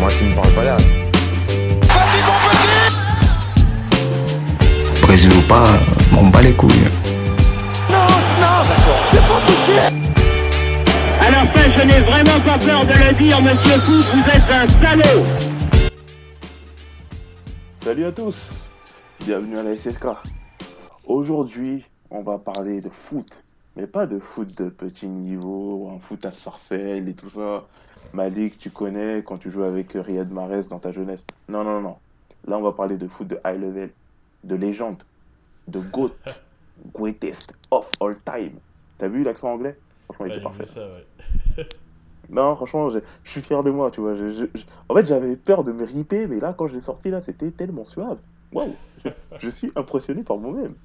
Moi, tu me parles pas là. Vas-y, mon petit Brésil ou pas, m'en bats les couilles. Non, non, c'est pas touché À la fin, je n'ai vraiment pas peur de le dire, monsieur Fou, vous êtes un salaud Salut à tous, bienvenue à la SSK. Aujourd'hui, on va parler de foot, mais pas de foot de petit niveau, un foot à sorcelle et tout ça. Malik, tu connais quand tu jouais avec Riyad Mahrez dans ta jeunesse. Non, non, non. Là, on va parler de foot de high level, de légende, de GOAT, greatest of all time. T'as vu l'accent anglais? Franchement, il était parfait. ça, ouais. Non, franchement, je, suis fier de moi, tu vois. Je- je- je- En fait, j'avais peur de me riper, mais là, quand je l'ai sorti, là, c'était tellement suave. Waouh je, je suis impressionné par moi-même.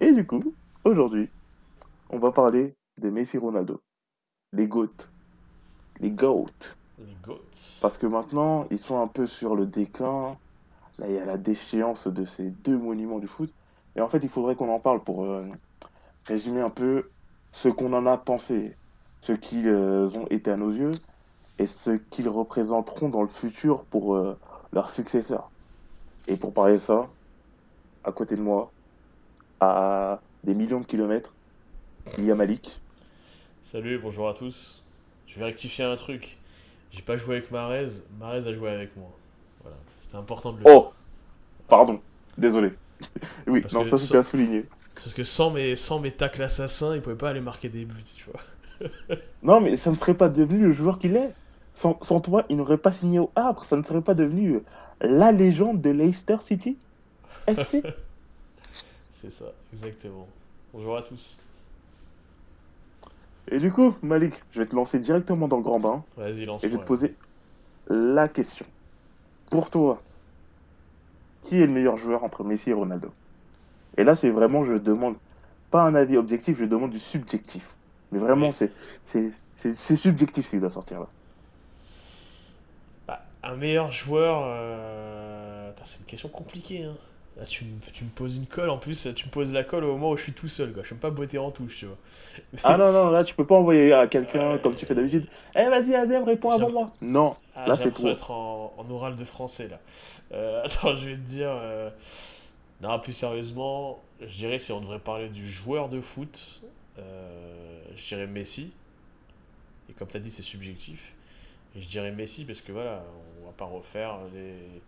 Et du coup, aujourd'hui, on va parler de Messi Ronaldo. Les GOAT. Les GOAT. Les goats. Parce que maintenant, ils sont un peu sur le déclin. Là, il y a la déchéance de ces deux monuments du foot. Et en fait, il faudrait qu'on en parle pour euh, résumer un peu ce qu'on en a pensé, ce qu'ils euh, ont été à nos yeux et ce qu'ils représenteront dans le futur pour euh, leurs successeurs. Et pour parler de ça, à côté de moi, à des millions de kilomètres, il y a Malik. Salut, bonjour à tous. Je vais rectifier un truc. J'ai pas joué avec Marez, Marez a joué avec moi. Voilà, c'était important de le Oh Pardon, désolé. oui, Parce non, ça c'était à souligner. Parce que sans mes, sans mes tacles assassins, il pouvait pas aller marquer des buts, tu vois. Non, mais ça ne serait pas devenu le joueur qu'il est. Sans, sans toi, il n'aurait pas signé au Havre. Ça ne serait pas devenu la légende de Leicester City FC. C'est ça, exactement. Bonjour à tous. Et du coup, Malik, je vais te lancer directement dans le grand bain Vas-y, lance et je vais te poser la question. Pour toi, qui est le meilleur joueur entre Messi et Ronaldo? Et là, c'est vraiment, je demande pas un avis objectif, je demande du subjectif. Mais vraiment, c'est subjectif s'il doit sortir là. Bah, un meilleur joueur. euh, C'est une question compliquée, hein. Là, tu, me- tu me poses une colle, en plus, tu me poses la colle au moment où je suis tout seul, quoi. Je peux pas botter en touche, tu vois. Ah non, non, là, tu peux pas envoyer à quelqu'un comme tu fais d'habitude. Eh, vas-y, Azem, réponds avant moi. Non, Ah, Là, c'est toi. d'être en, en oral de français là. Euh, attends, je vais te dire. euh, Non, plus sérieusement, je dirais si on devrait parler du joueur de foot, euh, je dirais Messi. Et comme tu as dit, c'est subjectif. Et je dirais Messi parce que voilà, on va pas refaire les-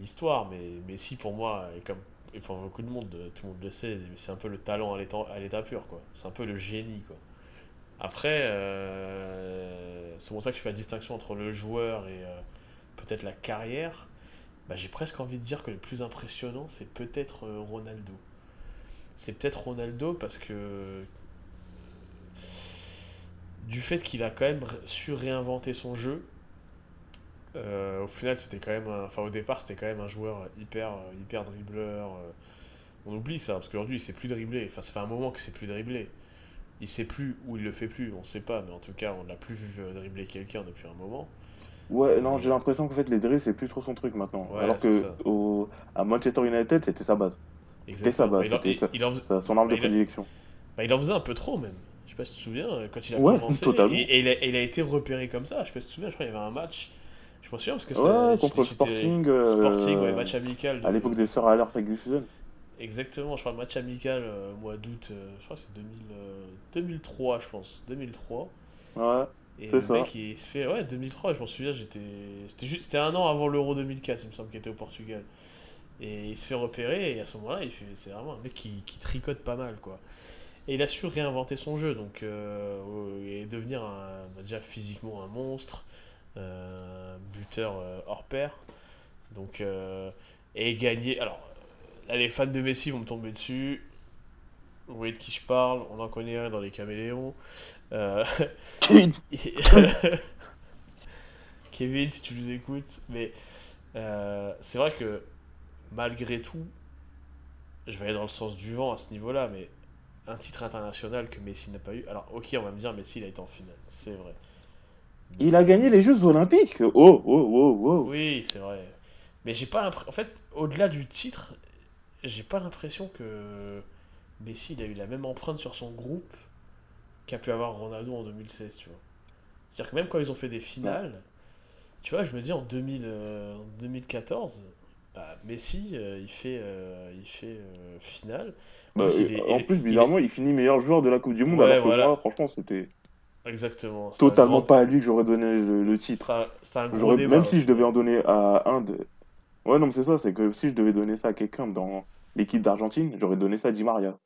l'histoire, mais Messi pour moi, est comme et pour beaucoup de monde, tout le monde le sait, c'est un peu le talent à l'état pur, quoi. C'est un peu le génie, quoi. Après, euh, c'est pour ça que je fais la distinction entre le joueur et euh, peut-être la carrière. Bah, j'ai presque envie de dire que le plus impressionnant, c'est peut-être euh, Ronaldo. C'est peut-être Ronaldo parce que du fait qu'il a quand même su réinventer son jeu, euh, au final, c'était quand même, un- enfin au départ, c'était quand même un joueur hyper, euh, hyper dribbleur. euh. On oublie ça parce qu'aujourd'hui, il sait plus dribbler. Enfin, ça fait un moment qu'il sait plus dribbler. Il sait plus ou il le fait plus, on sait pas, mais en tout cas, on l'a plus vu dribbler quelqu'un depuis un moment. Ouais, non, j'ai l'impression qu'en fait, les dribbles, c'est plus trop son truc maintenant. Ouais, Alors c'est que au, à Manchester United, c'était sa base. C'était sa base, Il en, c'était sa- son arme Bah, de a- prédilection. bah, il en faisait un peu trop même. Je sais pas si tu te souviens, quand il a Ouais, commencé. et il a, et il a été repéré comme ça. Je sais pas si tu te souviens, je crois qu'il y avait un match. Je m'en souviens parce que c'était. Ouais, contre le Sporting. euh, Sporting, ouais, match amical. de- À l'époque des Sœurs à l'heure Ferguson. Exactement, je crois match amical euh, mois d'août, euh, je crois que c'est 2000, euh, 2003, je pense. 2003. Ouais. Et C'est le ça. mec, il se fait. Ouais, 2003, je m'en souviens, j'étais. C'était juste... c'était un an avant l'Euro 2004, il me semble, qu'il était au Portugal. Et il se fait repérer, et à ce moment-là, il fait... c'est vraiment un mec qui, qui tricote pas mal, quoi. Et il a su réinventer son jeu, donc. euh, et devenir un, bah, déjà physiquement un monstre, buteur euh, hors pair. Donc. euh, et gagner. Alors, là, les fans de Messi vont me tomber dessus. Vous voyez de qui je parle, on en connaît un dans les caméléons. Euh, Kevin, si tu nous écoutes, mais euh, c'est vrai que malgré tout, je vais aller dans le sens du vent à ce niveau-là, mais un titre international que Messi n'a pas eu. Alors, ok, on va me dire, Messi, il a été en finale, c'est vrai. Il a gagné les Jeux Olympiques. Oh, oh, oh, oh. Oui, c'est vrai. Mais j'ai pas l'impression. En fait, au-delà du titre, j'ai pas l'impression que Messi il a eu la même empreinte sur son groupe qu'a pu avoir Ronaldo en 2016, tu vois. C'est-à-dire que même quand ils ont fait des finales, tu vois, je me dis en, 2000, euh, en 2014, bah, Messi, euh, il fait, euh, il fait finale. Bah, plus, il et- est- en plus, il est- bizarrement, il, finit meilleur joueur de la Coupe du Monde, Ouais, alors que voilà. moi, franchement, c'était Exactement. Totalement pas à lui que j'aurais donné le, le titre. Un, un gros débat. même si je devais en donner à un de. Ouais, non, mais c'est ça, c'est que si je devais donner ça à quelqu'un dans l'équipe d'Argentine, j'aurais donné ça à Di Maria,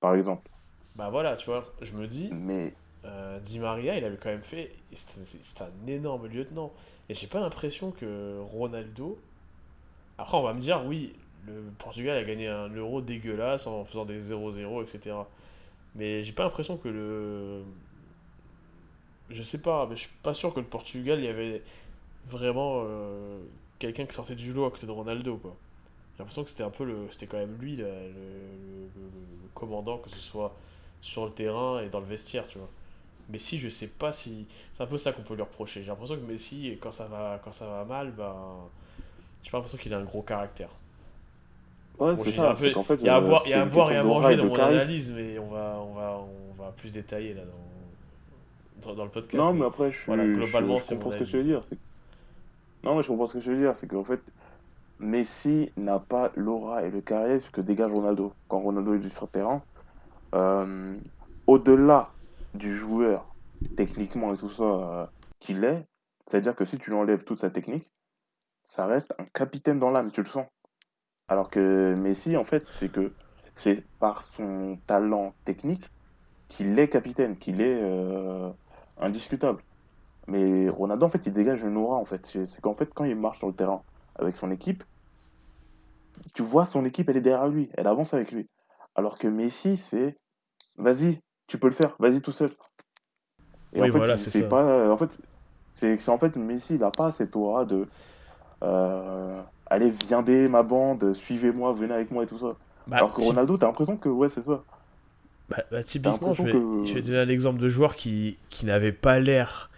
par exemple. Bah voilà, tu vois, je me dis, Mais euh, Di Maria, il avait quand même fait. C'était un énorme lieutenant. Et j'ai pas l'impression que Ronaldo. Après, on va me dire, oui, le Portugal a gagné un euro dégueulasse en faisant des 0-0, etc. Mais j'ai pas l'impression que le. Je sais pas, mais je suis pas sûr que le Portugal, il y avait vraiment euh, quelqu'un qui sortait du lot à côté de Ronaldo, quoi. J'ai l'impression que c'était un peu le. C'était quand même lui, le, le- le- le- le commandant, que ce soit sur le terrain et dans le vestiaire, tu vois. Messi, je sais pas si. C'est un peu ça qu'on peut lui reprocher. J'ai l'impression que Messi, quand ça va, quand ça va mal, ben. J'ai pas l'impression qu'il a un gros caractère. ouais, Bon, c'est ça. un peu- qu'en fait, Il y a à euh, boire, et à manger dans mon analyse, mais on va, on va, on va plus détailler là dans, dans, dans le podcast. Non, mais- mais après, je, voilà, je- globalement, je c'est comprends ce que tu veux dire. Non, mais je comprends ce que je veux dire. C'est qu'en fait, Messi n'a pas l'aura et le charisme que dégage Ronaldo. Quand Ronaldo est sur le terrain, euh, au-delà du joueur, techniquement et tout ça, euh, qu'il est, c'est-à-dire que si tu lui enlèves toute sa technique, ça reste un capitaine dans l'âme, tu le sens. Alors que Messi, en fait, c'est que c'est par son talent technique qu'il est capitaine, qu'il est euh, indiscutable. Mais Ronaldo, en fait, il dégage une aura, en fait. C'est qu'en fait, quand il marche sur le terrain avec son équipe, tu vois son équipe, elle est derrière lui, elle avance avec lui. Alors que Messi, c'est vas-y, tu peux le faire, vas-y tout seul. Et Oui, en fait, voilà, il- c'est pas. En fait, c'est en fait, Messi, il a pas cette aura de. euh, allez, viendez ma bande, suivez-moi, venez avec moi et tout ça. Bah, Alors que Ronaldo, t'as l'impression que ouais, c'est ça. Bah, bah, typiquement, je vais, que- je vais donner un exemple de joueur qui, qui n'avait pas l'air.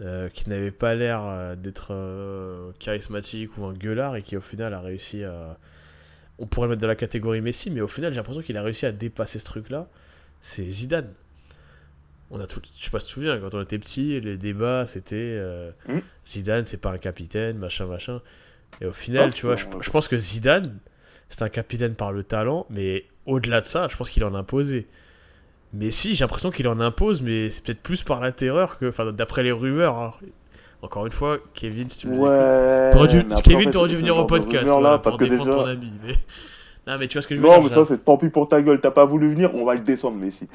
euh, qui n'avait pas l'air euh, d'être euh, charismatique ou un gueulard et qui au final a réussi à. On pourrait le mettre dans la catégorie Messi, mais au final j'ai l'impression qu'il a réussi à dépasser ce truc-là. C'est Zidane. On a tout, je sais pas si tu te souviens, quand on était petit, les débats c'était euh, Mm. Zidane, c'est pas un capitaine, machin, machin. Et au final, tu vois, je pense que Zidane, c'est un capitaine par le talent, mais au-delà de ça, je pense qu'il en a imposé. Mais si, j'ai l'impression qu'il en impose, mais c'est peut-être plus par la terreur que. Enfin, d'après les rumeurs. hein. Encore une fois, Kevin, si tu me. Ouais. T'aurais dû- mais Kevin, t'aurais dû venir au podcast voilà, parce pour que défendre déjà. ton ami. Mais... Non, mais tu vois ce que je veux Non, dire mais j'ai ça, c'est tant pis pour ta gueule. T'as pas voulu venir, on va le descendre, Messi.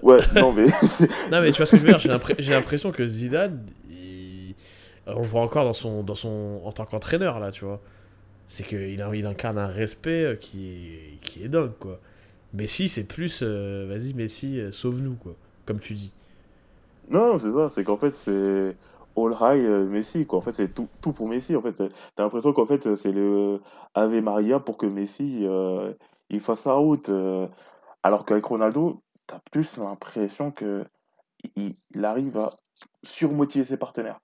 Ouais, non, mais. Non, mais tu vois ce que je veux dire J'ai l'impr- j'ai l'impression que Zidane, il- on le voit encore dans son, dans son, en tant qu'entraîneur, là, tu vois. C'est qu'il il incarne un respect euh, qui est, qui est dingue, quoi. Messi, c'est plus, euh, vas-y, Messi, euh, sauve-nous, quoi. Comme tu dis. Non, c'est ça, c'est qu'en fait, c'est all high Messi, quoi. En fait, c'est tout, tout pour Messi. En fait, t'as l'impression qu'en fait, c'est le Ave Maria pour que Messi il fasse sa route. alors qu'avec Ronaldo, t'as plus l'impression que il, il arrive à surmotiver ses partenaires.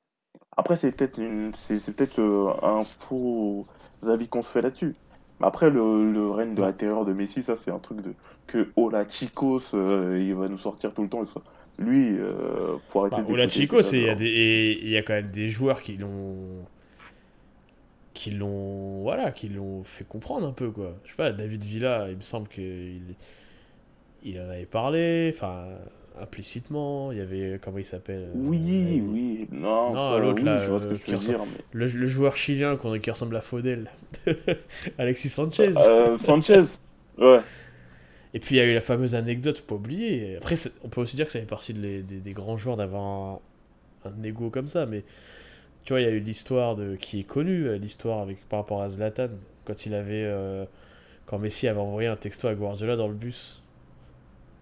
Après, c'est peut-être une, peut-être euh, un faux avis qu'on se fait là-dessus. Mais après, le, le règne de la terreur de Messi, ça, c'est un truc de que Ola Chicos, euh, il va nous sortir tout le temps. Lui, euh, faut arrêter Bah, de Ola déconner, Chico, c'est c'est il y a pas des et il y a quand même des joueurs qui l'ont qui l'ont voilà, qui l'ont fait comprendre un peu quoi. Je sais pas, David Villa, il me semble qu'il il en avait parlé, enfin implicitement, il y avait comment il s'appelle euh, Oui, oui, non, Non, l'autre, oui, là, je vois ce que tu veux dire, mais... le, le joueur chilien qui ressemble à Faudel, Alexis Sanchez. Euh, Sanchez, ouais. Et puis il y a eu la fameuse anecdote, faut pas oublier. Après, on peut aussi dire que ça fait partie de les- des, des grands joueurs d'avoir un, un ego comme ça, mais tu vois, il y a eu l'histoire de qui est connue, euh, l'histoire avec par rapport à Zlatan quand il avait euh, quand Messi avait envoyé un texto à Guardiola dans le bus.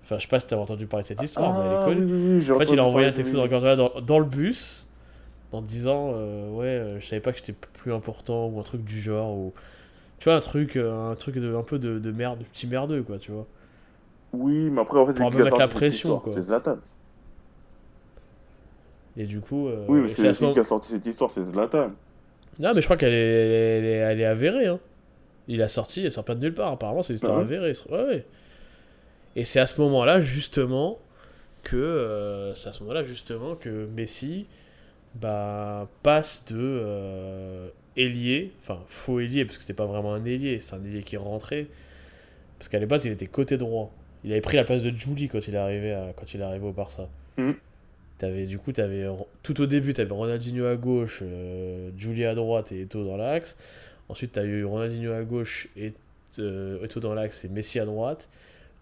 Enfin, je sais pas si t'avais entendu parler de cette histoire, mais elle est Ah, connue. oui, oui, En fait, il a envoyé un texto dans, dans le bus en disant euh, ouais, euh, je savais pas que j'étais plus important ou un truc du genre ou tu vois un truc euh, un truc de un peu de, de merde, de petit merdeux quoi, tu vois. Oui, mais après, en fait, c'est mettre la pression. C'est Zlatan. Et du coup, Oui, mais c'est ce moment- qui a sorti cette histoire, c'est Zlatan. Non, mais je crois qu'elle est, elle est, elle est avérée. Hein. Il a sorti, elle sort pas de nulle part. Apparemment, c'est une histoire Ah ouais avérée. Ouais, ouais. Et c'est à ce moment-là, justement, que euh, c'est à ce moment-là, justement, que Messi bah, passe de euh, ailier, enfin faux ailier, parce que c'était pas vraiment un ailier, c'est un ailier qui rentrait. Parce qu'à la base, il était côté droit. Il avait pris la place de Julie quand il est arrivé, à- quand il est arrivé au Barça. T'avais, du coup, avais, tout au début, tu avais Ronaldinho à gauche, euh, Julie à droite et Eto'o dans l'axe. Ensuite, tu as eu Ronaldinho à gauche et Eto'o dans l'axe et Messi à droite.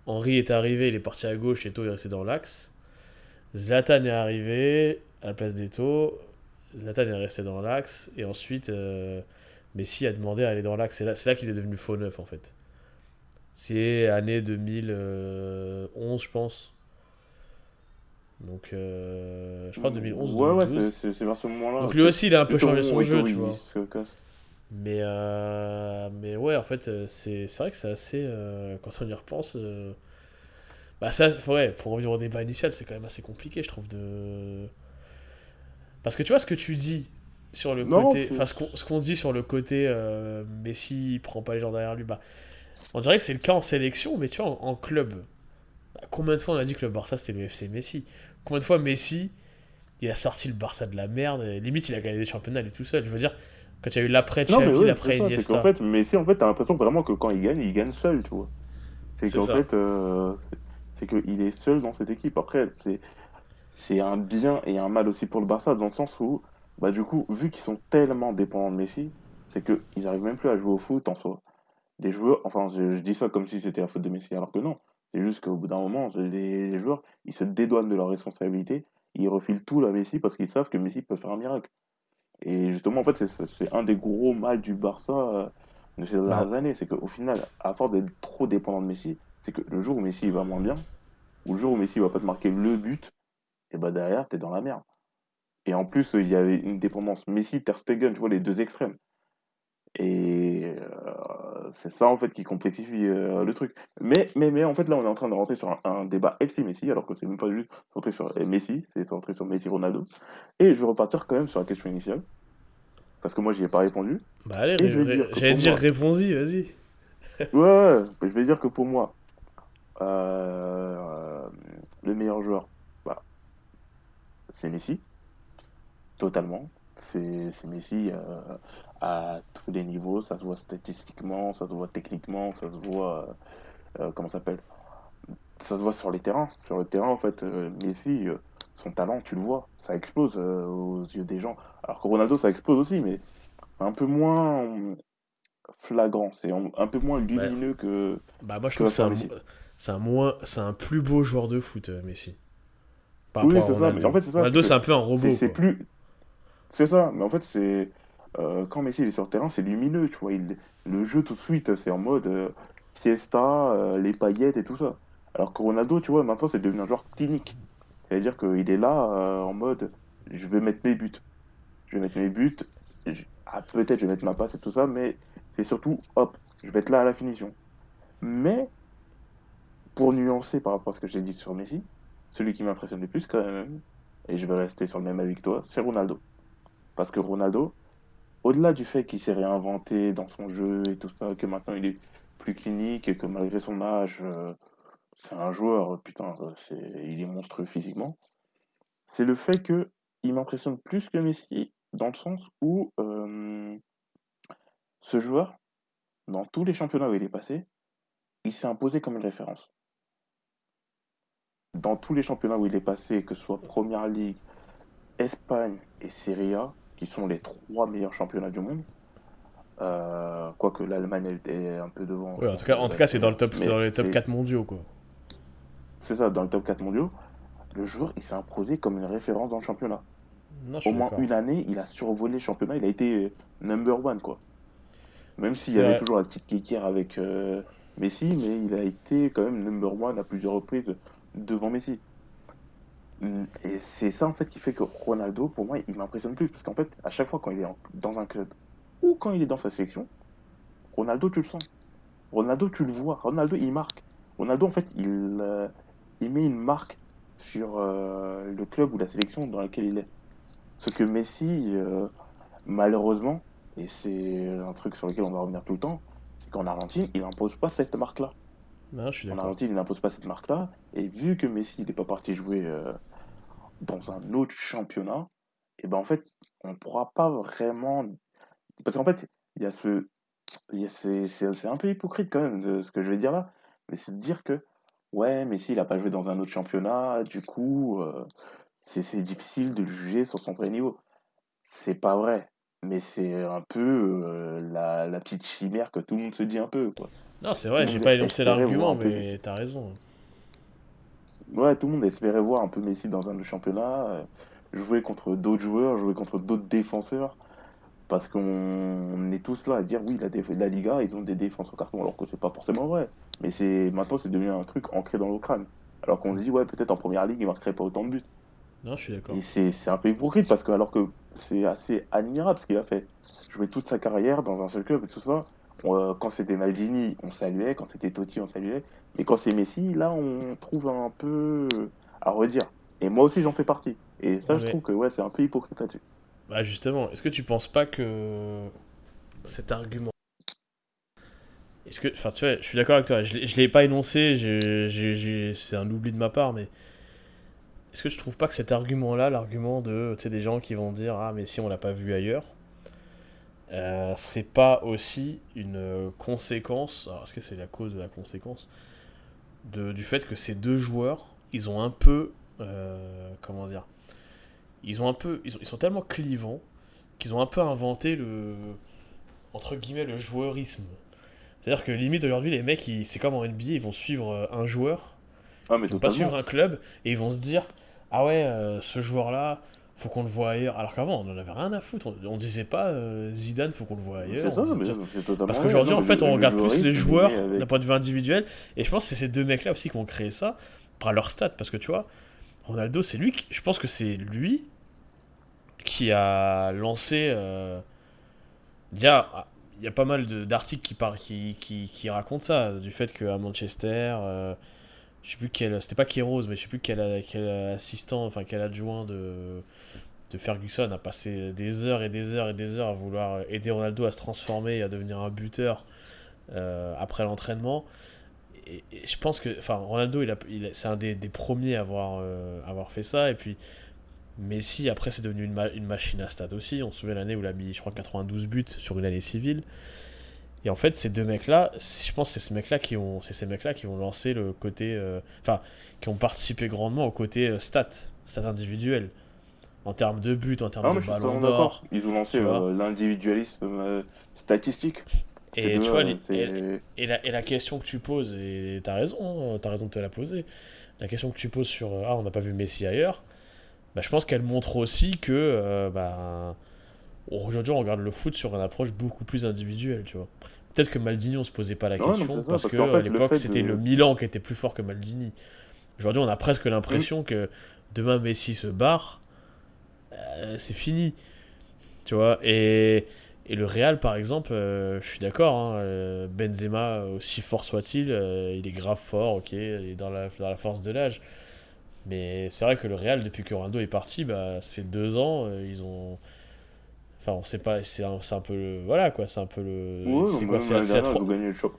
Henri est arrivé, il est parti à gauche, Eto'o est resté dans l'axe. Zlatan est arrivé à la place d'Eto'o. Zlatan est resté dans l'axe. Et ensuite, euh, Messi a demandé à aller dans l'axe. C'est là, qu'il est devenu faux neuf, en fait. C'est année 2011, je pense. Donc, euh, je crois 2011 Ouais, ouais, 2012. c'est- vers ce moment-là. Donc lui aussi, il a un peu changé son jeu, tu vois. Mais, euh, mais ouais, en fait, euh, c'est vrai que c'est assez. euh, quand on y repense. euh, bah, ça, ouais, pour revenir au débat initial, c'est quand même assez compliqué, je trouve, de. Parce que tu vois ce que tu dis sur le Non, côté. Enfin, ce qu'on qu'on dit sur le côté Messi, il prend pas les gens derrière lui, bah. On dirait que c'est le cas en sélection, mais tu vois, en, en club. bah, combien de fois on a dit que le Barça c'était le FC Messi? Combien de fois Messi, il a sorti le Barça de la merde, et limite il a gagné des championnats lui tout seul. Je veux dire, quand il y a eu l'après Xavi, ouais, l'après Iniesta. qu'en fait, Messi, en fait, t'as l'impression vraiment que quand il gagne, il gagne seul, tu vois. C'est qu'en fait, euh, c'est- qu'il est seul dans cette équipe. Après, c'est c'est un bien et un mal aussi pour le Barça, dans le sens où, bah, du coup, vu qu'ils sont tellement dépendants de Messi, c'est qu'ils arrivent même plus à jouer au foot en soi. Les joueurs, enfin, je, je dis ça comme si c'était la faute de Messi, alors que non. C'est juste qu'au bout d'un moment, les, les joueurs, ils se dédouanent de leurs responsabilités, ils refilent tout à Messi parce qu'ils savent que Messi peut faire un miracle. Et justement, en fait, c'est- un des gros mal du Barça euh, de ces dernières années. C'est qu'au final, à force d'être trop dépendant de Messi, c'est que le jour où Messi il va moins bien, ou le jour où Messi va pas te marquer le but, et bah derrière, t'es dans la merde. Et en plus, il y avait une dépendance Messi-Ter Stegen, tu vois, les deux extrêmes. Et euh, c'est ça, en fait, qui complexifie euh, le truc. Mais, mais, mais, en fait, là, on est en train de rentrer sur un, un débat FC-Messi, alors que c'est même pas juste centré sur euh, Messi, c'est centré sur Messi-Ronaldo. Et je vais repartir quand même sur la question initiale, parce que moi, j'y ai pas répondu. Bah allez, ré- j'allais dire moi- réponds-y, vas-y. Ouais, ouais, je vais dire que pour moi, euh, le meilleur joueur, bah, c'est Messi. Totalement. C'est c'est Messi à les niveaux. Ça se voit statistiquement, ça se voit techniquement, ça se voit. euh, euh, comment s'appelle Ça se voit sur les terrains. Sur le terrain, en fait, euh, Messi, euh, son talent, tu le vois. Ça explose aux yeux des gens. Alors que Ronaldo, ça explose aussi, mais un peu moins flagrant. C'est un peu moins lumineux que. Bah moi je trouve que c'est un, c'est moins, c'est un plus beau joueur de foot, Messi. Par Oui, c'est ça, mais en fait, c'est ça, Ronaldo c'est un peu un robot. C'est plus. C'est ça, mais en fait, c'est. Euh, quand Messi est sur le terrain, c'est lumineux, tu vois. Le jeu, tout de suite, c'est en mode euh, fiesta, euh, les paillettes et tout ça. Alors que Ronaldo, tu vois, maintenant, c'est devenu un joueur clinique. C'est-à-dire qu'il est là euh, en mode je vais mettre mes buts. Je vais mettre mes buts. Ah, peut-être je vais mettre ma passe et tout ça, mais c'est surtout, hop, je vais être là à la finition. Mais, pour nuancer par rapport à ce que j'ai dit sur Messi, celui qui m'impressionne le plus, quand même, et je vais rester sur le même avec toi, c'est Ronaldo. Parce que Ronaldo, au-delà du fait qu'il s'est réinventé dans son jeu et tout ça, que maintenant il est plus clinique et que malgré son âge, euh, c'est un joueur, putain, euh, il est monstrueux physiquement, c'est le fait que il m'impressionne plus que Messi dans le sens où euh, ce joueur, dans tous les championnats où il est passé, il s'est imposé comme une référence. Dans tous les championnats où il est passé, que ce soit Première Ligue, Espagne et Serie A, qui sont les trois meilleurs championnats du monde, euh, quoique l'Allemagne est un peu devant. Ouais, en tout cas, en tout cas c'est dans le top, dans les top c'est- 4 mondiaux quoi. C'est ça, dans le top 4 mondiaux, le joueur il s'est imposé comme une référence dans le championnat. Non, Au moins une année, il a survolé le championnat, il a été number one, quoi. Même s'il y avait vrai. toujours la petite kékère avec euh, Messi, mais il a été quand même number one à plusieurs reprises devant Messi. Et c'est ça, en fait, qui fait que Ronaldo, pour moi, il m'impressionne plus. Parce qu'en fait, à chaque fois quand il est dans un club ou quand il est dans sa sélection, Ronaldo, tu le sens. Ronaldo, tu le vois. Ronaldo, il marque. Ronaldo, en fait, il, euh, met une marque sur euh, le club ou la sélection dans laquelle il est. Ce que Messi, euh, malheureusement, et c'est un truc sur lequel on va revenir tout le temps, c'est qu'en Argentine, il n'impose pas cette marque-là. Non, je suis En. Argentine, il n'impose pas cette marque-là. Et vu que Messi n'est pas parti jouer euh, dans un autre championnat, et ben en fait, on pourra pas vraiment. Parce qu'en fait, il y a ce. ces- C'est un peu hypocrite quand même de ce que je vais dire là, mais c'est de dire que, ouais, Messi, il a pas joué dans un autre championnat, du coup, euh, c'est c'est difficile de le juger sur son vrai niveau. C'est pas vrai, mais c'est un peu euh, la, la petite chimère que tout le monde se dit un peu, quoi. Non, c'est vrai, le j'ai pas énoncé l'argument, mais t'as raison. Ouais, tout le monde espérait voir un peu Messi dans un championnat, euh, jouer contre d'autres joueurs, jouer contre d'autres défenseurs, parce qu'on on est tous là à dire oui, la, la Liga, ils ont des défenses au carton, alors que c'est pas forcément vrai. Mais c'est maintenant, c'est devenu un truc ancré dans nos crânes. Alors qu'on se dit, ouais, peut-être en première ligue, ils marqueraient pas autant de buts. Non, je suis d'accord. Et c'est c'est un peu hypocrite, parce que alors que c'est assez admirable ce qu'il a fait. Jouer toute sa carrière dans un seul club et tout ça. On, euh, quand c'était Maldini, on saluait, quand c'était Totti, on saluait. Mais quand c'est Messi, là, on trouve un peu à redire. Et moi aussi, j'en fais partie. Et ça, je trouve que ouais, c'est un peu hypocrite là-dessus. Bah justement, est-ce que tu penses pas que cet argument... Est-ce que... Enfin, tu vois, je suis d'accord avec toi, je l'ai- je l'ai pas énoncé, c'est un oubli de ma part, mais... Est-ce que je trouve pas que cet argument-là, l'argument de, tu sais, des gens qui vont dire « Ah, mais si on l'a pas vu ailleurs euh, c'est pas aussi une conséquence, alors est-ce que c'est la cause de la conséquence, de, du fait que ces deux joueurs, ils ont un peu, euh, comment dire, ils ont un peu, ils, ont- ils sont tellement clivants qu'ils ont un peu inventé le, entre guillemets, le joueurisme. C'est-à-dire que limite aujourd'hui les mecs, ils- c'est comme en NBA, ils vont suivre euh, un joueur, Ah, mais ils vont pas suivre un club et ils vont se dire ah ouais, euh, ce joueur-là, faut qu'on le voit ailleurs. Alors qu'avant, on en avait rien à foutre. On, on disait pas euh, Zidane, faut qu'on le voit ailleurs. Ça, mais totalement. parce qu'aujourd'hui, en fait, on regarde plus les joueurs avec- d'un point de vue individuel. Et je pense que c'est ces deux mecs-là aussi qui ont créé ça, par leur stats. Parce que tu vois, Ronaldo, c'est lui, qui- je pense que c'est lui qui a lancé. euh, Il y a, il y a pas mal d'articles qui, par- qui, qui, qui racontent ça, du fait qu'à Manchester, euh, je sais plus. C'était pas Kéros, mais je sais plus quel, quel assistant, enfin quel adjoint de, de Ferguson a passé des heures et des heures et des heures à vouloir aider Ronaldo à se transformer et à devenir un buteur euh, après l'entraînement. Et, je pense que, enfin, Ronaldo, il il c'est un des, premiers à avoir, euh, avoir fait ça. Et puis, Messi, après, c'est devenu une machine à stats aussi. On se souvient l'année où il a mis, je crois, 92 buts sur une année civile. Et en fait, ces deux mecs-là, je pense que c'est ces mecs-là qui ont, c'est ces mecs-là qui ont lancé le côté, euh, enfin, qui ont participé grandement au côté euh, stats, stats individuels, en termes de buts, en termes Ah, de totalement d'or. Ils ont lancé euh, l'individualisme euh, statistique. Et tu vois, les- Et la, et la question que tu poses, et t'as raison, hein, t'as raison de te la poser, la question que tu poses sur Ah, on n'a pas vu Messi ailleurs, bah, je pense qu'elle montre aussi que bah, aujourd'hui on regarde le foot sur une approche beaucoup plus individuelle, tu vois. Peut-être que Maldini on se posait pas la non, question ça, parce, parce que fait, à l'époque c'était de- le Milan qui était plus fort que Maldini. Aujourd'hui on a presque l'impression que demain Messi se barre, euh, c'est fini. Tu vois, et, et le Real, par exemple, euh, je suis d'accord, hein, euh, Benzema, aussi fort soit-il, euh, il est grave fort, ok, il est dans la, dans la force de l'âge. Mais c'est vrai que le Real, depuis que Ronaldo est parti, bah, ça fait deux ans, ils ont. Enfin, on sait pas, c'est un, un peu le. Voilà quoi, c'est un peu le. C'est non, quoi, c'est ils gagné le choc.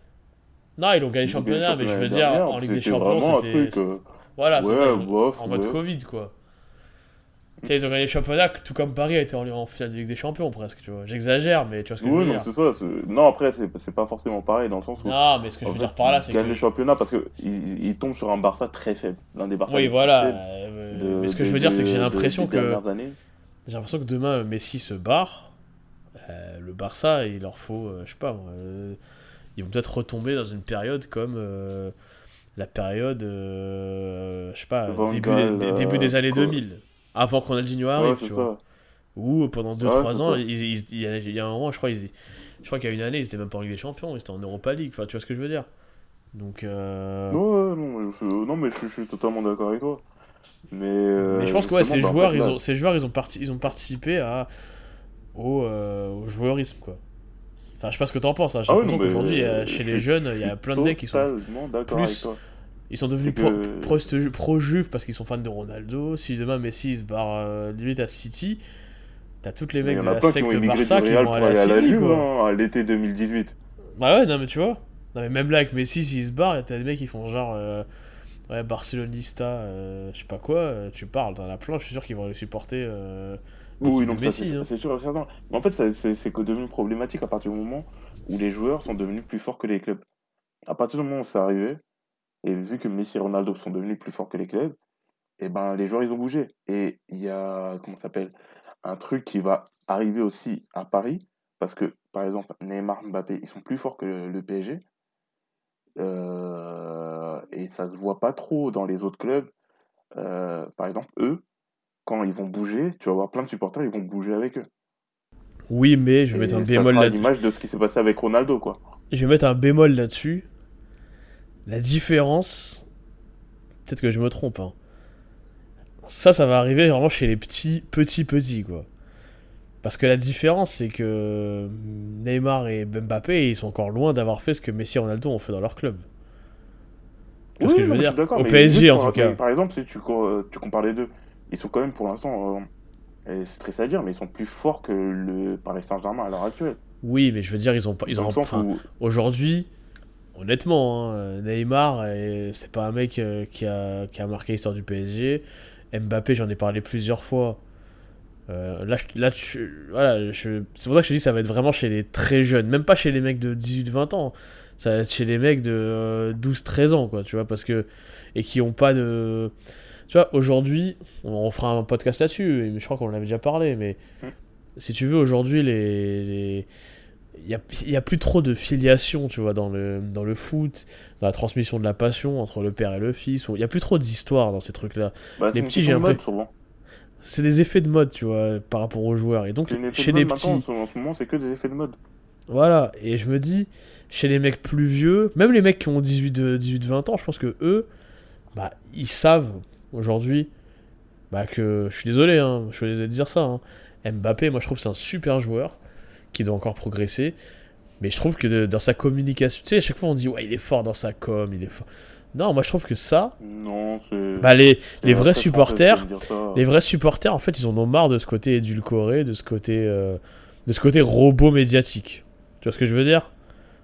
Non, ils ont gagné le Ils championnat, mais je veux dire, dernière, en Ligue des Champions, c'était. euh, Voilà, c'est ouais, ça, ils bof, en mode ouais. Covid quoi. Tu sais, ils ont gagné le championnat, tout comme Paris a été en, en finale de Ligue des Champions presque, tu vois. J'exagère, mais tu vois ce que je veux non, dire. c'est ça. Non, après, c'est c'est pas forcément pareil dans le sens où. Non, mais ce que je veux fait, dire par là, ils c'est gagnent que. le championnat parce qu'il il tombe sur un Barça très faible. L'un des Barça Oui, voilà. faibles euh, de- mais ce que je veux dire, c'est que j'ai l'impression que. dernières années. J'ai l'impression que demain, Messi se barre. euh, le Barça, il leur faut, euh, je sais pas, euh, ils vont peut-être retomber dans une période comme euh, la période, euh, je sais pas, début, Gaal, des, euh, début des années quoi. 2000, avant que Ronaldinho arrive, Ouais, tu vois. Où pendant Ouais, 2-3 c'est ans, il y, a- il y a un moment, je crois, ils- je crois qu'il y a une année, ils étaient même pas en Ligue des Champions, ils étaient en Europa League, enfin, tu vois ce que je veux dire. Donc, euh, non, mais je, non, mais je, je suis totalement d'accord avec toi. Mais, euh, Mais je pense que ouais, ces bah, joueurs, en fait, ils ont, ces joueurs, ils ont, parti, ils ont participé à, au, euh, au joueurisme, quoi. Enfin, je sais pas ce que t'en penses, hein. j'ai Ah qu'aujourd'hui, euh, euh, chez les jeunes, il y a plein de mecs qui sont, plus- ils sont devenus pro, que- pro, pro-juve parce qu'ils sont fans de Ronaldo. Si demain Messi se barre euh, limite à City, t'as toutes les mecs de la qui secte immigré Barça qui vont aller à à la City, hein, à l'été 2018. Bah ouais, non, mais tu vois. Non, mais même là, avec Messi, s'il se barre, t'as des mecs qui font genre. Ouais, Barcelonista, euh, je sais pas quoi, euh, tu parles, t'en as plein, je suis sûr qu'ils vont aller supporter euh, Oui, non, Messi. c'est hein. c'est sûr et certain. Mais en fait, c'est c'est devenu problématique à partir du moment où les joueurs sont devenus plus forts que les clubs. À partir du moment où c'est arrivé, et vu que Messi et Ronaldo sont devenus plus forts que les clubs, et ben les joueurs ils ont bougé. Et il y a, comment ça s'appelle, un truc qui va arriver aussi à Paris, parce que par exemple, Neymar, Mbappé, ils sont plus forts que le, le PSG. Euh, et ça se voit pas trop dans les autres clubs. Euh, par exemple, eux, quand ils vont bouger, tu vas voir plein de supporters, ils vont bouger avec eux. Oui, mais je vais Et mettre un bémol sera là. l'image de ce qui s'est passé avec Ronaldo, quoi. Je vais mettre un bémol là-dessus. La différence, peut-être que je me trompe. hein. Ça, ça va arriver vraiment chez les petits, petits, petits, quoi. Parce que la différence, c'est que Neymar et Mbappé, ils sont encore loin d'avoir fait ce que Messi et Ronaldo ont fait dans leur club. Ce que je veux dire Au PSG, en tout cas. Par exemple, si tu, co- tu compares les deux, ils sont quand même pour l'instant, euh, c'est triste à dire, mais ils sont plus forts que le Paris Saint-Germain à l'heure actuelle. Oui, mais je veux dire, ils ont pas. Ils ont enfin, où- Aujourd'hui, honnêtement, hein, Neymar, euh, c'est pas un mec euh, qui, a, qui a marqué l'histoire du PSG. Mbappé, j'en ai parlé plusieurs fois. Euh, là, je- là je- voilà, je- c'est pour ça que je te dis ça va être vraiment chez les très jeunes, même pas chez les mecs de 18-20 ans. Ça va être chez les mecs de euh, 12-13 ans, quoi, tu vois, parce que. Et qui ont pas de. Tu vois, aujourd'hui, on, on fera un podcast là-dessus, et je crois qu'on en avait déjà parlé, mais Mm. si tu veux, aujourd'hui, les. les- il y a, plus trop de filiation, tu vois, dans le, dans le foot, dans la transmission de la passion entre le père et le fils. Il y a plus trop d'histoire dans ces trucs-là. bah, les petits, j'ai l'impression-. C'est des effets de mode, tu vois, par rapport aux joueurs. Et donc, chez les petits, en ce- en ce moment, c'est que des effets de mode. voilà. Et je me dis, chez les mecs plus vieux, même les mecs qui ont 18-20 ans, je pense que eux, bah, ils savent aujourd'hui, bah, que je suis désolé, hein, je suis désolé de dire ça. hein, Mbappé, moi je trouve que c'est un super joueur qui doit encore progresser. Mais je trouve que de- dans sa communication, tu sais, à chaque fois on dit, ouais, il est fort dans sa com, il est fort. Non, moi je trouve que ça, Non, c'est. bah, les, les vrais supporters, les vrais supporters, en fait, ils en ont marre de ce côté édulcoré, de ce côté, euh, de ce côté robot médiatique. Tu vois ce que je veux dire?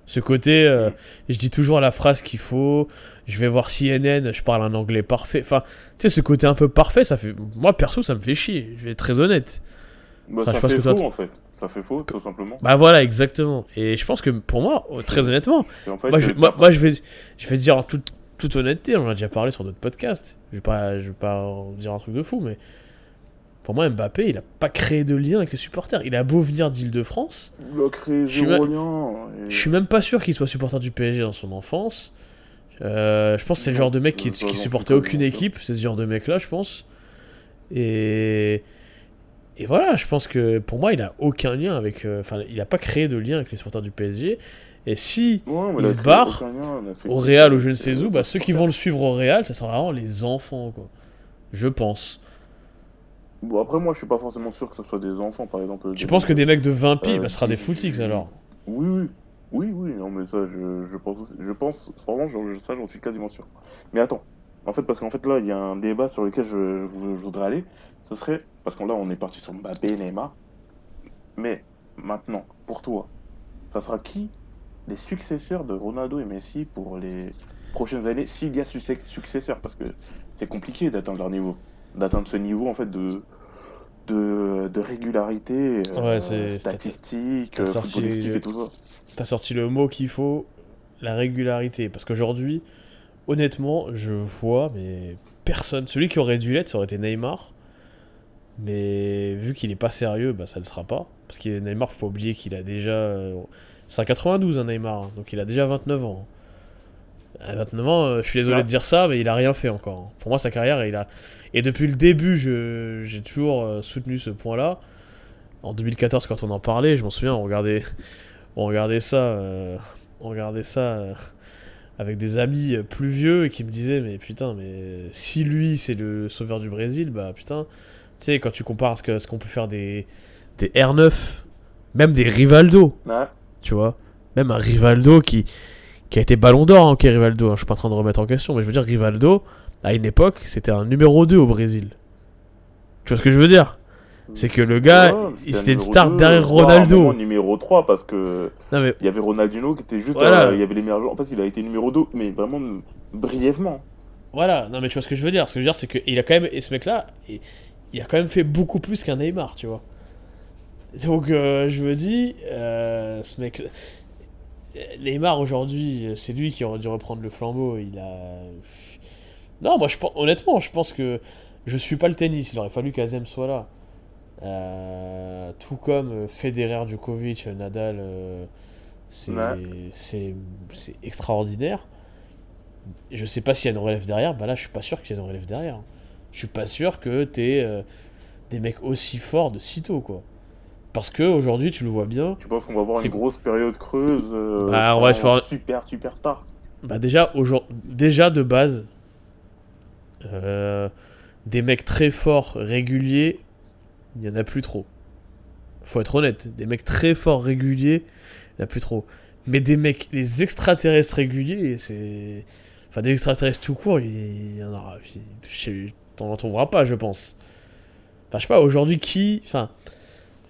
Ce côté, euh, je dis toujours la phrase qu'il faut. Je vais voir CNN, je parle un anglais parfait. Enfin, tu sais, ce côté un peu parfait, ça fait. Moi, perso, ça me fait chier. Je vais être très honnête. Bah, Enfin, ça fait faux, en fait. Ça fait faux, tout simplement. Bah voilà, exactement. Et je pense que pour moi, oh, très honnêtement, Et en fait, moi, je, moi, moi, je vais, je vais dire en toute, toute honnêteté, on en a déjà parlé sur d'autres podcasts. Je vais pas, je vais pas dire un truc de fou, mais pour moi, Mbappé, il a pas créé de lien avec les supporters. Il a beau venir d'Île-de-France, il a créé je suis zéro ma- lien. et- je suis même pas sûr qu'il soit supporter du PSG dans son enfance. Euh, je pense que c'est le genre de mec qui, supportait aucune équipe. C'est ce genre de mec là, je pense. Et et voilà, je pense que pour moi, il a aucun lien avec. euh, Enfin, il a pas créé de lien avec les supporters du PSG. Et si Ouais, il se barre au Real ou je ne sais Euh, où, bah, ceux qui vont le suivre au Real, ça sera vraiment les enfants, quoi. Je pense. Bon, après, moi, je suis pas forcément sûr que ce soit des enfants, par exemple. Tu des penses que de- des mecs de 20 piges, euh, bah, ce sera des 18, footix alors Oui, oui. Oui, oui, non, mais ça, je, je pense aussi. Je pense, vraiment, je- ça, j'en suis quasiment sûr. Mais attends, en fait, parce qu'en fait, là, il y a un débat sur lequel je, je- je voudrais aller. Ce serait, parce que là, on est parti sur Mbappé, Neymar. Mais maintenant, pour toi, ça sera qui les successeurs de Ronaldo et Messi pour les prochaines années, s'il y a successeurs Parce que c'est compliqué d'atteindre leur niveau. D'atteindre ce niveau, en fait, de. De, de régularité euh, Ouais, statistique, t'as euh, sorti footballistique et tout ça. T'as sorti le mot qu'il faut, la régularité. Parce qu'aujourd'hui, honnêtement, je vois, mais personne. Celui qui aurait dû l'être, ça aurait été Neymar. Mais vu qu'il est pas sérieux, bah ça le sera pas. Parce que Neymar, faut pas oublier qu'il a déjà. C'est un 92, hein, Neymar. hein, donc il a déjà 29 ans. À 29 ans, euh, je suis désolé Ouais. de dire ça, mais il a rien fait encore. hein. Pour moi, sa carrière, il a. Et depuis le début, je- j'ai toujours euh, soutenu ce point-là. En 2014, quand on en parlait, je m'en souviens, on regardait, on regardait ça, euh, on regardait ça euh, avec des amis plus vieux et qui me disaient mais putain mais si lui c'est le sauveur du Brésil bah putain tu sais quand tu compares à ce que ce qu'on peut faire des des R9 même des Rivaldo Ouais. Tu vois même un Rivaldo qui qui a été Ballon d'Or hein, ok Rivaldo hein, je suis pas en train de remettre en question mais je veux dire Rivaldo à une époque c'était un numéro 2 au Brésil tu vois ce que je veux dire? C'est que le gars, Ouais, il- un c'était une star derrière Ronaldo. moment numéro 3 parce que non mais il y avait Ronaldinho qui était juste Voilà. à- il y avait les meilleurs. En fait, il a été numéro 2 mais vraiment brièvement. Voilà, non mais tu vois ce que je veux dire. Ce que je veux dire, c'est qu'il a quand même. Et ce mec-là, et- il a quand même fait beaucoup plus qu'un Neymar, tu vois. Donc euh, je me dis, euh, ce mec, Neymar aujourd'hui, c'est lui qui aurait dû reprendre le flambeau. Il a, non, moi je pense, honnêtement, je pense que je suis pas le tennis. Il aurait fallu qu'Azem soit là. Euh, tout comme Federer, Djokovic, Nadal, c'est Ouais. extraordinaire. Je sais pas s'il y a une relève derrière. Bah là, je suis pas sûr qu'il y ait une relève derrière. Je suis pas sûr que t'aies des mecs aussi forts de sitôt, quoi. Parce que aujourd'hui, tu le vois bien. Tu penses qu'on va avoir une grosse période creuse euh, Bah, faire- super superstar Bah déjà, déjà de base, euh, des mecs très forts, réguliers, il y en a plus trop. Faut être honnête, des mecs très forts, réguliers, il n'y en a plus trop. Mais des mecs, des extraterrestres réguliers, c'est... Enfin, des extraterrestres tout court, il y en aura... T'en en trouveras pas, je pense. Enfin, je sais pas, aujourd'hui, qui... Enfin,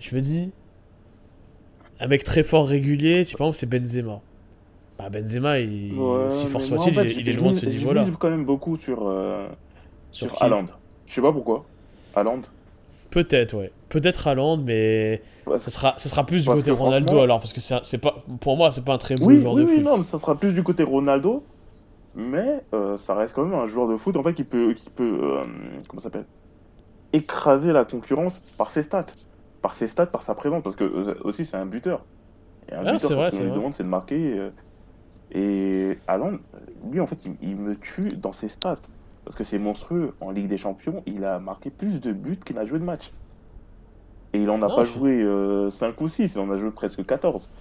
je me dis... Un mec très fort, régulier, tu penses, c'est Benzema. Bah, Benzema, il, Ouais, si fort soit-il, en fait, il, est- il je- est je loin de ce je niveau-là. mise quand même beaucoup sur, euh, Sur sur Haaland. Je sais pas pourquoi. Haaland. Peut-être, ouais. Peut-être Haaland, mais Ouais, ça sera, ça sera plus du côté Ronaldo franchement- alors, parce que c'est pas, pour moi, c'est pas un très Oui, joueur oui, de oui, foot. non, mais ça sera plus du côté Ronaldo. Mais euh, ça reste quand même un joueur de foot en fait qui peut, qui peut euh, comment s'appelle? Écraser la concurrence par ses stats, par ses stats, par sa présence, parce que euh, aussi c'est un buteur. Et un Ah, buteur, c'est vrai, ce qu'on lui demande, c'est de marquer. euh, et Haaland, lui en fait, il, il me tue dans ses stats, parce que c'est monstrueux. En Ligue des Champions, il a marqué plus de buts qu'il n'a joué de match. Et il en a Non, pas je- joué 5 ou 6, il en a joué presque 14.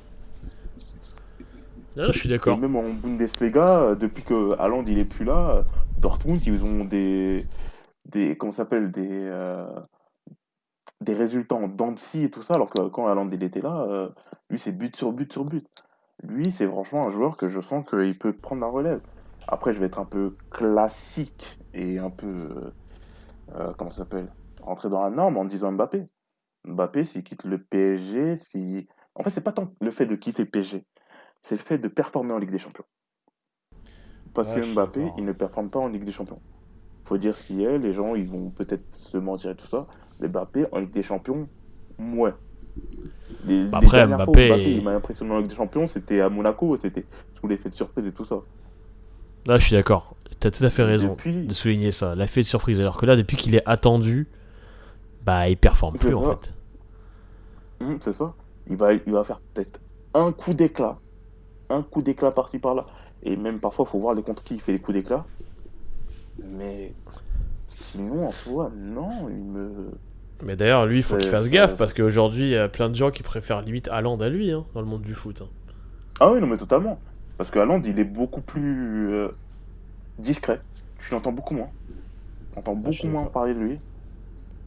Non, non, je suis d'accord. même en Bundesliga, euh, depuis que Haaland il est plus là, euh, Dortmund ils ont des des comment ça s'appelle des euh, des résultats en dents de scie et tout ça, alors que quand Haaland il était là, euh, lui c'est but sur but sur but. Lui c'est franchement un joueur que je sens qu'il peut prendre la relève. Après je vais être un peu classique et un peu euh, euh, comment ça s'appelle rentrer dans la norme en disant Mbappé. Mbappé s'il quitte le PSG, si en fait c'est pas tant le fait de quitter le PSG, c'est le fait de performer en Ligue des Champions. Parce Ouais, que Mbappé, il ne performe pas en Ligue des Champions. Faut dire ce qu'il a, les gens, ils vont peut-être se mentir et tout ça. Mbappé, en Ligue des Champions. Les, Bah les après, fois Mbappé- il m'a impressionné en Ligue des Champions, c'était à Monaco, c'était sous l'effet de surprise et tout ça. Là, je suis d'accord. T'as tout à fait raison Depuis, de souligner ça. L'effet de surprise. Alors que là, depuis qu'il est attendu, bah, il performe plus en fait. hum, c'est ça, il va, il va faire peut-être un coup d'éclat. Un coup d'éclat par-ci par-là. Et même parfois, il faut voir les contre qui il fait les coups d'éclat. Mais sinon, en soi, non, il me. Mais d'ailleurs, lui, il faut qu'il fasse gaffe parce qu'aujourd'hui, il y a plein de gens qui préfèrent limite Haaland à lui hein, dans le monde du foot. hein. Ah oui, non, mais totalement. Parce que Haaland, il est beaucoup plus euh, discret. Tu l'entends beaucoup moins. On entend suis beaucoup moins parler de lui.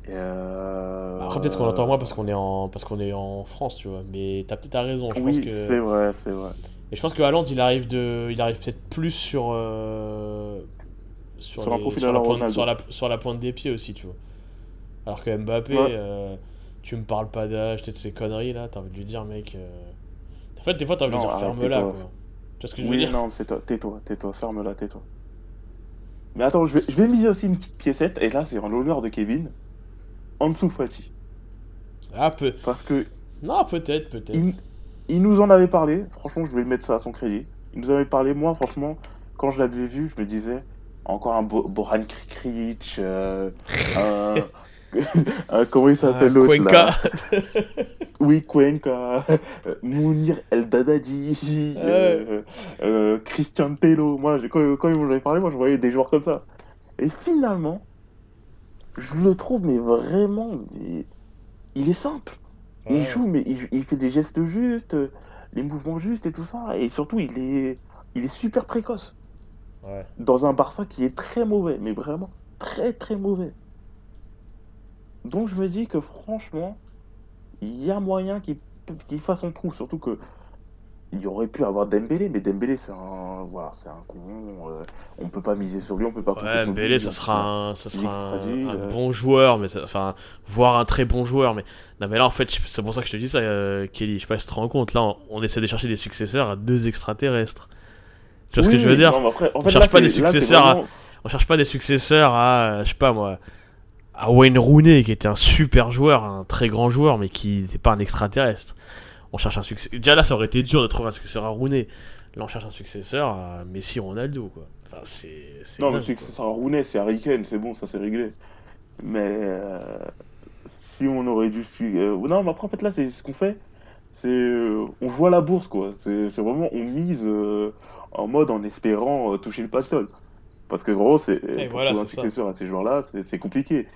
Et euh, Après, peut-être qu'on l'entend moins parce qu'on est en parce qu'on est en France, tu vois. Mais t'as peut-être raison. Je Oui, pense que c'est vrai, c'est vrai. Et je pense que Haaland, il arrive de, il arrive peut-être plus sur euh, sur, Sur un les- profil sur à la la pointe, Ronaldo. sur la sur la pointe des pieds aussi, tu vois. Alors que Mbappé, Ouais. euh, tu me parles pas d'âge, peut-être ces conneries là, t'as envie de lui dire, mec. euh, En fait, des fois, t'as envie de Non, dire ferme-la, quoi. Tu vois ce que je veux dire? non, c'est toi, tais-toi, tais-toi, ferme-la, tais-toi. Mais attends, je vais, je vais miser aussi une petite piécette, et là, c'est en l'honneur de Kevin. Ansu Fati. Ah, peu... Parce que Non, peut-être, peut-être. il, il nous en avait parlé, franchement, je vais mettre ça à son crédit. Il nous avait parlé, moi, franchement, quand je l'avais vu, je me disais, encore un Bo- Boran Krikic, euh, un- Comment il s'appelle Ah, l'autre Cuenca. Oui, Cuenca, euh, Mounir El Dadadi, euh, euh, Christian Tello. Moi, quand, quand ils m'en avaient parlé, moi, je voyais des joueurs comme ça. Et finalement, je le trouve, mais vraiment, il est simple. Il joue, mais il, fait des gestes justes, les mouvements justes et tout ça. Et surtout, il est, il est super précoce. Ouais. Dans un Barça qui est très mauvais, mais vraiment très très mauvais. Donc je me dis que franchement, il y a moyen qu'il fasse son trou. Surtout que il aurait pu avoir Dembélé, mais Dembélé c'est un, voilà, c'est un con. euh, on peut pas miser sur lui, on peut pas Ouais, sur Mbélé, lui. ça sera un, ça sera un, un euh. bon joueur, mais ça- enfin, voire un très bon joueur. Mais non, mais là, en fait, c'est pour ça que je te dis ça, euh, Kelly. Je sais pas si tu te rends compte. Là, on, on essaie de chercher des successeurs à deux extraterrestres. Tu vois ce que je veux dire non, après, en On cherche là, pas des là, successeurs à- On cherche pas des successeurs à, je sais pas moi, à Wayne Rooney, qui était un super joueur, un très grand joueur, mais qui n'était pas un extraterrestre. On cherche un succès. Déjà là, ça aurait été dur de trouver un successeur à Rooney. Là, on cherche un successeur à Messi Ronaldo, quoi. Enfin, c'est. c'est Non, mais dingue, quoi. c'est un Rooney, c'est Harry Kane, c'est bon, ça c'est réglé. Mais euh, si on aurait dû suivre. euh, non, mais après, en fait, là, c'est ce qu'on fait. C'est. euh, on à la bourse, quoi. C'est vraiment. On mise euh, en mode en espérant euh, toucher le pactole. Parce que, gros, c'est. Pour voilà, trouver un ça. successeur à ces joueurs-là, c'est c'est compliqué.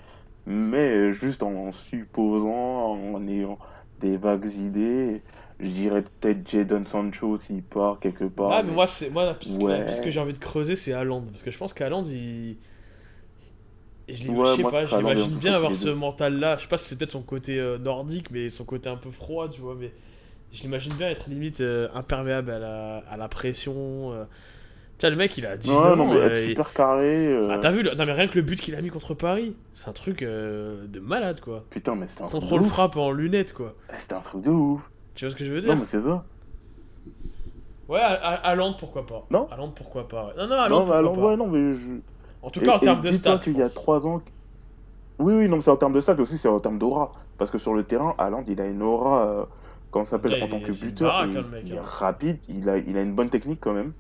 Mais euh, juste en supposant, en ayant des vagues idées, je dirais peut-être Jadon Sancho s'il part quelque part. Ah, mais moi, c'est moi la piste, Ouais. la piste que j'ai envie de creuser, c'est Haaland. Parce que je pense qu'Haaland, il. Je Ouais, je sais moi, pas, je l'imagine bien avoir ce mental-là. Je sais pas si c'est peut-être son côté euh, nordique, mais son côté un peu froid, tu vois. Mais je l'imagine bien être limite euh, imperméable à la, à la pression. euh. Sais, le mec, il a 19 Ouais, non, ans. mais euh, être il- super carré. euh, Ah, t'as vu, le... non, mais rien que le but qu'il a mis contre Paris, c'est un truc euh, de malade, quoi. Putain, mais c'était un truc de Contrôle ouf. frappe en lunettes, quoi. Eh, C'était un truc de ouf. Tu vois ce que je veux dire? Non, mais c'est ça. Ouais, à- à- Haaland, pourquoi pas. Non Haaland, pourquoi pas. ouais. Non, non, Haaland, non, mais pas. ouais, non, mais je. En tout Et- cas, en termes de stats. je y a pense. 3 ans. Oui, oui, non, mais c'est en termes de stats aussi, c'est en termes d'aura. Parce que sur le terrain, Haaland, il a une aura. euh, comment ça s'appelle En tant il que buteur. il, hein, il est hein. rapide, il a, il a une bonne technique quand même.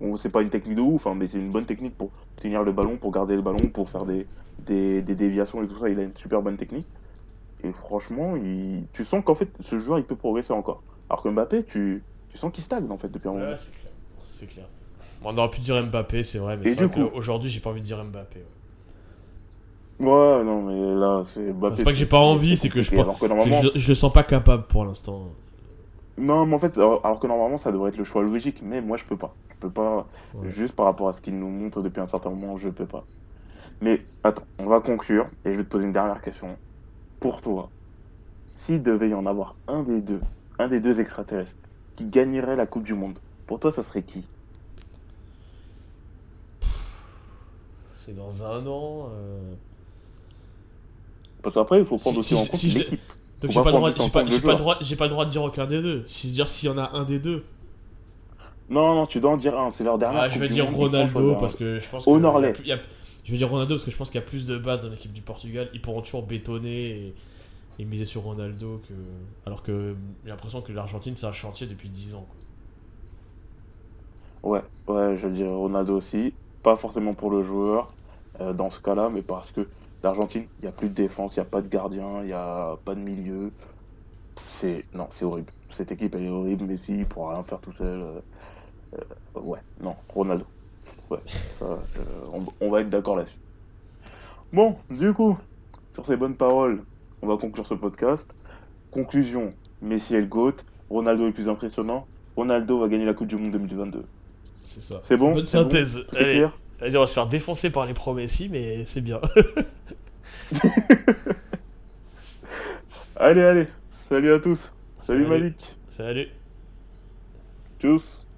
Bon, c'est pas une technique de ouf, hein, mais c'est une bonne technique pour tenir le ballon, pour garder le ballon, pour faire des, des, des déviations et tout ça. Il a une super bonne technique. Et franchement, il... tu sens qu'en fait, ce joueur, il peut progresser encore. Alors que Mbappé, tu, tu sens qu'il stagne en fait depuis un moment. Ouais, c'est clair. C'est clair. Bon, on aurait pu dire Mbappé, c'est vrai, mais coup- aujourd'hui, j'ai pas envie de dire Mbappé. ouais. Ouais, non, mais là, c'est. C'est pas que j'ai pas envie, c'est que je pense- que je, je le sens pas capable pour l'instant. Non, mais en fait, alors alors que normalement, ça devrait être le choix logique, mais moi, je peux pas. Je peux pas, Ouais. juste par rapport à ce qu'il nous montre depuis un certain moment, je peux pas. Mais attends, on va conclure, et je vais te poser une dernière question. Pour toi, s'il devait y en avoir un des deux, un des deux extraterrestres, qui gagnerait la Coupe du Monde, pour toi, ça serait qui? C'est dans un an. euh, Parce qu'après, il faut Si- prendre aussi si en compte si l'équipe. Donc j'ai pas droit, pas, droit, j'ai pas le droit de dire aucun des deux. Si dire s'il y en a un des deux. Non, non, tu dois en dire un, c'est leur dernière Ah, je vais dire Ronaldo parce que je pense qu'il y a y a- Je vais dire Ronaldo parce que je pense qu'il y a plus de base dans l'équipe du Portugal. Ils pourront toujours bétonner et, et miser sur Ronaldo que. Alors que j'ai l'impression que l'Argentine c'est un chantier depuis 10 ans. quoi. Ouais, ouais, je dirais Ronaldo aussi. Pas forcément pour le joueur euh, dans ce cas-là, mais parce que l'Argentine, il n'y a plus de défense, il n'y a pas de gardien, il n'y a pas de milieu. C'est non, c'est horrible. Cette équipe, elle est horrible. Messi, il pourra rien faire tout seul. euh, euh, ouais, non, Ronaldo. Ouais, ça, euh, on, on va être d'accord là-dessus. Bon, du coup, sur ces bonnes paroles, on va conclure ce podcast. Conclusion Messi est le GOAT. Ronaldo est le plus impressionnant. Ronaldo va gagner la Coupe du Monde 2022. C'est ça. C'est bon Bonne bon synthèse. Allez. clair Vas-y, on va se faire défoncer par les promessis, mais c'est bien. Allez, allez. Salut à tous. Salut, Salut. Malik. Salut. Tchuss.